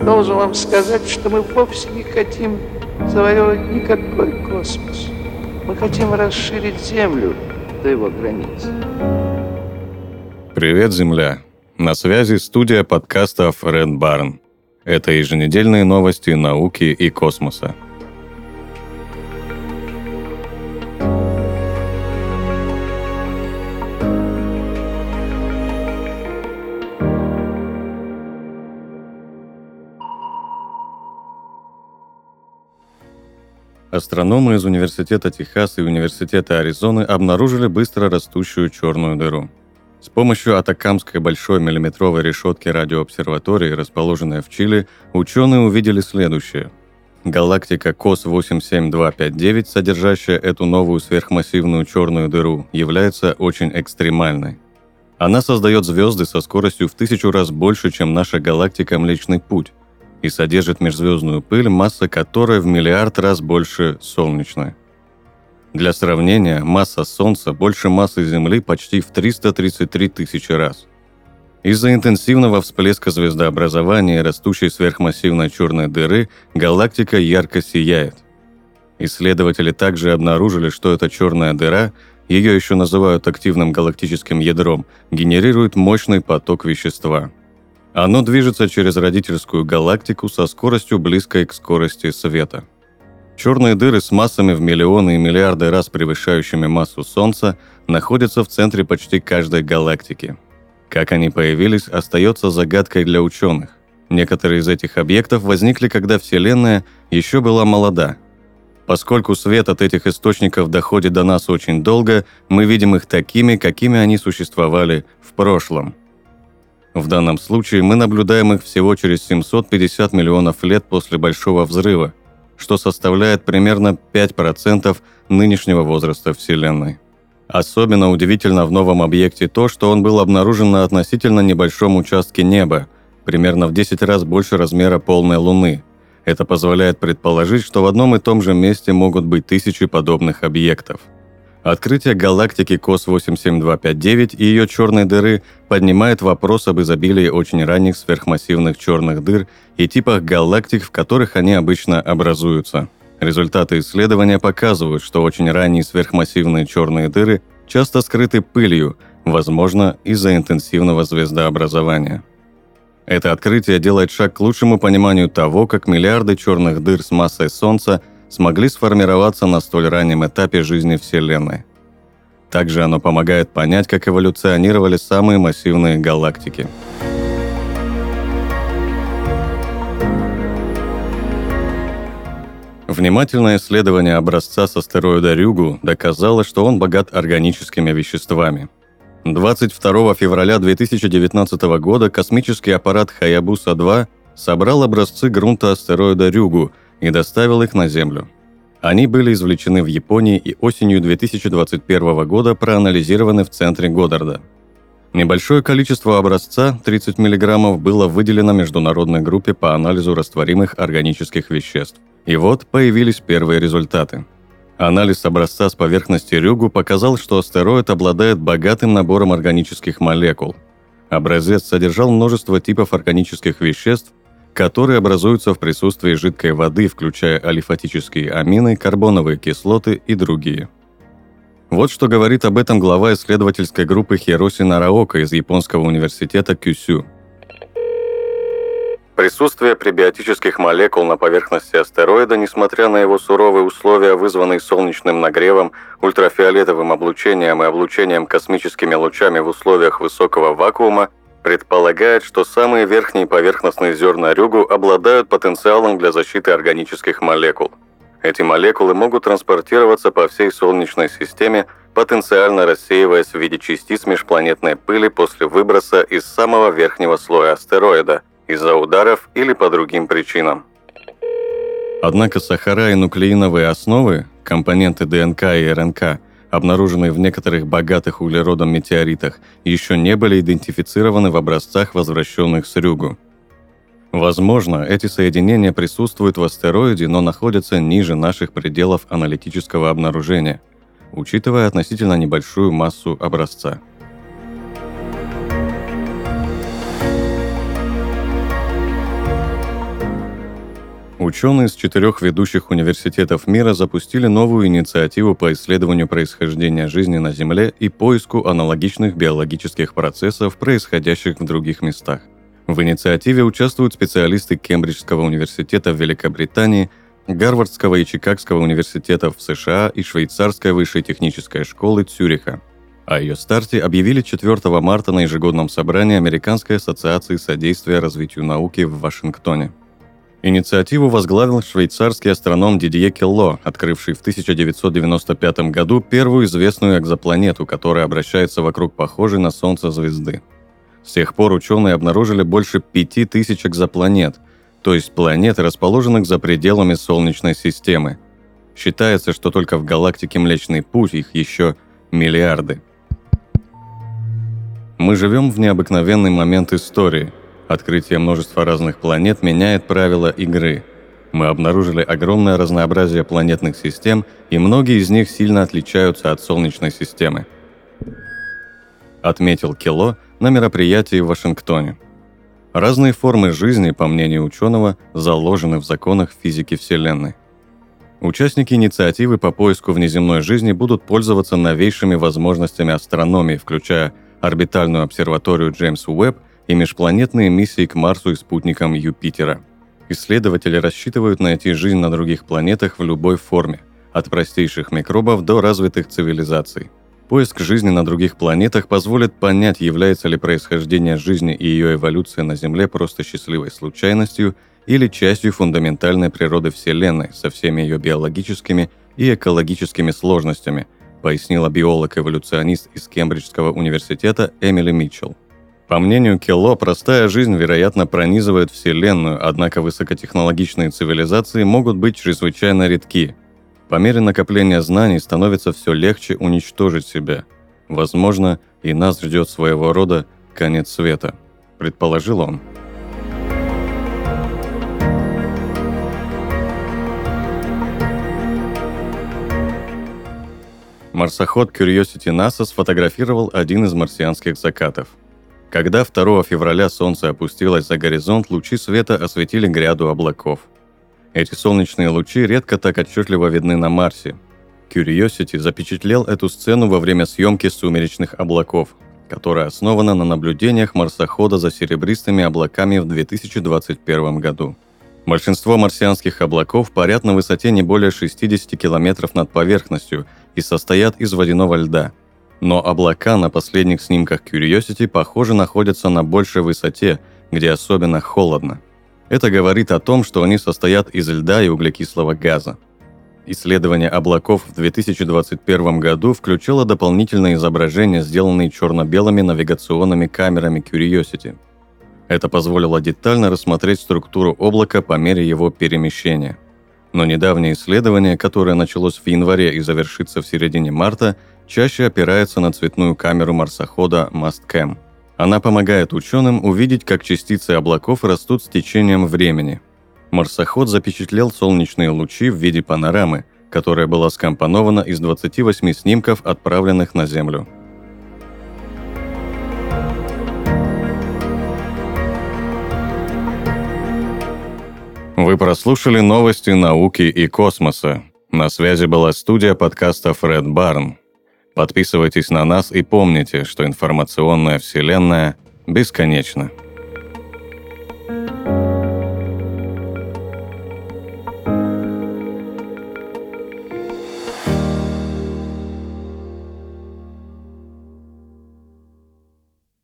Должен вам сказать, что мы вовсе не хотим завоевывать никакой космос. Мы хотим расширить Землю до его границ. Привет, Земля! На связи студия подкастов Red Barn. Это еженедельные новости науки и космоса. Астрономы из Университета Техас и Университета Аризоны обнаружили быстро растущую черную дыру. С помощью Атакамской большой миллиметровой решетки радиообсерватории, расположенной в Чили, ученые увидели следующее. Галактика КОС 87259, содержащая эту новую сверхмассивную черную дыру, является очень экстремальной. Она создает звезды со скоростью в тысячу раз больше, чем наша галактика Млечный Путь – и содержит межзвездную пыль, масса которой в миллиард раз больше солнечной. Для сравнения, масса Солнца больше массы Земли почти в 333 тысячи раз. Из-за интенсивного всплеска звездообразования и растущей сверхмассивной черной дыры галактика ярко сияет. Исследователи также обнаружили, что эта черная дыра, ее еще называют активным галактическим ядром, генерирует мощный поток вещества – оно движется через родительскую галактику со скоростью близкой к скорости света. Черные дыры с массами в миллионы и миллиарды раз превышающими массу Солнца находятся в центре почти каждой галактики. Как они появились, остается загадкой для ученых. Некоторые из этих объектов возникли, когда Вселенная еще была молода. Поскольку свет от этих источников доходит до нас очень долго, мы видим их такими, какими они существовали в прошлом – в данном случае мы наблюдаем их всего через 750 миллионов лет после Большого взрыва, что составляет примерно 5% нынешнего возраста Вселенной. Особенно удивительно в новом объекте то, что он был обнаружен на относительно небольшом участке неба, примерно в 10 раз больше размера полной Луны. Это позволяет предположить, что в одном и том же месте могут быть тысячи подобных объектов – Открытие галактики КОС-87259 и ее черной дыры поднимает вопрос об изобилии очень ранних сверхмассивных черных дыр и типах галактик, в которых они обычно образуются. Результаты исследования показывают, что очень ранние сверхмассивные черные дыры часто скрыты пылью, возможно, из-за интенсивного звездообразования. Это открытие делает шаг к лучшему пониманию того, как миллиарды черных дыр с массой Солнца – смогли сформироваться на столь раннем этапе жизни Вселенной. Также оно помогает понять, как эволюционировали самые массивные галактики. Внимательное исследование образца с астероида Рюгу доказало, что он богат органическими веществами. 22 февраля 2019 года космический аппарат Хаябуса-2 собрал образцы грунта астероида Рюгу – и доставил их на Землю. Они были извлечены в Японии и осенью 2021 года проанализированы в центре Годдарда. Небольшое количество образца, 30 мг, было выделено международной группе по анализу растворимых органических веществ. И вот появились первые результаты. Анализ образца с поверхности Рюгу показал, что астероид обладает богатым набором органических молекул. Образец содержал множество типов органических веществ, которые образуются в присутствии жидкой воды, включая алифатические амины, карбоновые кислоты и другие. Вот что говорит об этом глава исследовательской группы Хироси Нараока из японского университета Кюсю. Присутствие пребиотических молекул на поверхности астероида, несмотря на его суровые условия, вызванные солнечным нагревом, ультрафиолетовым облучением и облучением космическими лучами в условиях высокого вакуума, предполагает, что самые верхние поверхностные зерна рюгу обладают потенциалом для защиты органических молекул. Эти молекулы могут транспортироваться по всей Солнечной системе, потенциально рассеиваясь в виде частиц межпланетной пыли после выброса из самого верхнего слоя астероида, из-за ударов или по другим причинам. Однако сахара и нуклеиновые основы, компоненты ДНК и РНК, обнаруженные в некоторых богатых углеродом метеоритах, еще не были идентифицированы в образцах, возвращенных с Рюгу. Возможно, эти соединения присутствуют в астероиде, но находятся ниже наших пределов аналитического обнаружения, учитывая относительно небольшую массу образца. Ученые с четырех ведущих университетов мира запустили новую инициативу по исследованию происхождения жизни на Земле и поиску аналогичных биологических процессов, происходящих в других местах. В инициативе участвуют специалисты Кембриджского университета в Великобритании, Гарвардского и Чикагского университетов в США и Швейцарской высшей технической школы Цюриха. О ее старте объявили 4 марта на ежегодном собрании Американской ассоциации содействия развитию науки в Вашингтоне. Инициативу возглавил швейцарский астроном Дидье Келло, открывший в 1995 году первую известную экзопланету, которая обращается вокруг похожей на Солнце звезды. С тех пор ученые обнаружили больше 5000 экзопланет, то есть планет, расположенных за пределами Солнечной системы. Считается, что только в галактике Млечный Путь их еще миллиарды. Мы живем в необыкновенный момент истории – Открытие множества разных планет меняет правила игры. Мы обнаружили огромное разнообразие планетных систем, и многие из них сильно отличаются от Солнечной системы. Отметил Кело на мероприятии в Вашингтоне. Разные формы жизни, по мнению ученого, заложены в законах физики Вселенной. Участники инициативы по поиску внеземной жизни будут пользоваться новейшими возможностями астрономии, включая орбитальную обсерваторию Джеймс Уэбб и межпланетные миссии к Марсу и спутникам Юпитера. Исследователи рассчитывают найти жизнь на других планетах в любой форме, от простейших микробов до развитых цивилизаций. Поиск жизни на других планетах позволит понять, является ли происхождение жизни и ее эволюция на Земле просто счастливой случайностью или частью фундаментальной природы Вселенной со всеми ее биологическими и экологическими сложностями, пояснила биолог-эволюционист из Кембриджского университета Эмили Митчелл. По мнению Келло, простая жизнь, вероятно, пронизывает Вселенную, однако высокотехнологичные цивилизации могут быть чрезвычайно редки. По мере накопления знаний становится все легче уничтожить себя. Возможно, и нас ждет своего рода конец света, предположил он. Марсоход Curiosity NASA сфотографировал один из марсианских закатов – когда 2 февраля солнце опустилось за горизонт, лучи света осветили гряду облаков. Эти солнечные лучи редко так отчетливо видны на Марсе. Curiosity запечатлел эту сцену во время съемки «Сумеречных облаков», которая основана на наблюдениях марсохода за серебристыми облаками в 2021 году. Большинство марсианских облаков парят на высоте не более 60 километров над поверхностью и состоят из водяного льда – но облака на последних снимках Curiosity, похоже, находятся на большей высоте, где особенно холодно. Это говорит о том, что они состоят из льда и углекислого газа. Исследование облаков в 2021 году включило дополнительные изображения, сделанные черно-белыми навигационными камерами Curiosity. Это позволило детально рассмотреть структуру облака по мере его перемещения. Но недавнее исследование, которое началось в январе и завершится в середине марта, чаще опирается на цветную камеру марсохода Mastcam. Она помогает ученым увидеть, как частицы облаков растут с течением времени. Марсоход запечатлел солнечные лучи в виде панорамы, которая была скомпонована из 28 снимков, отправленных на Землю. Вы прослушали новости науки и космоса. На связи была студия подкаста Фред Барн. Подписывайтесь на нас и помните, что информационная вселенная бесконечна.